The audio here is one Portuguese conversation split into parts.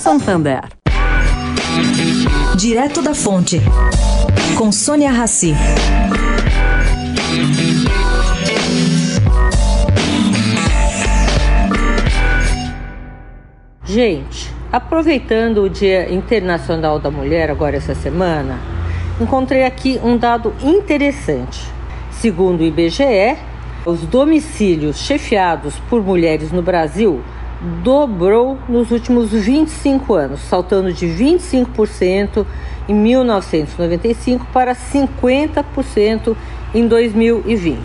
Santander. Direto da Fonte, com Sônia Rassi. Gente, aproveitando o Dia Internacional da Mulher, agora essa semana, encontrei aqui um dado interessante. Segundo o IBGE, os domicílios chefiados por mulheres no Brasil dobrou nos últimos 25 anos, saltando de 25% em 1995 para 50% em 2020.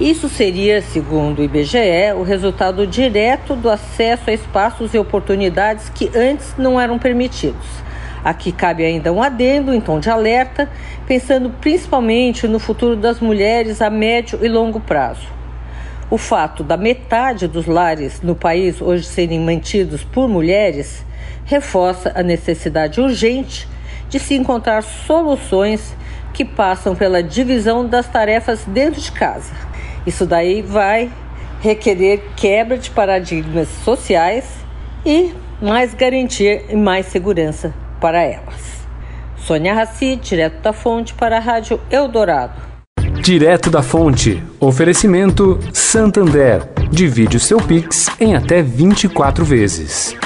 Isso seria, segundo o IBGE, o resultado direto do acesso a espaços e oportunidades que antes não eram permitidos. Aqui cabe ainda um adendo em tom de alerta, pensando principalmente no futuro das mulheres a médio e longo prazo. O fato da metade dos lares no país hoje serem mantidos por mulheres reforça a necessidade urgente de se encontrar soluções que passam pela divisão das tarefas dentro de casa. Isso daí vai requerer quebra de paradigmas sociais e mais garantia e mais segurança para elas. Sônia Raci, direto da fonte para a Rádio Eldorado. Direto da fonte. Oferecimento Santander. Divide o seu Pix em até 24 vezes.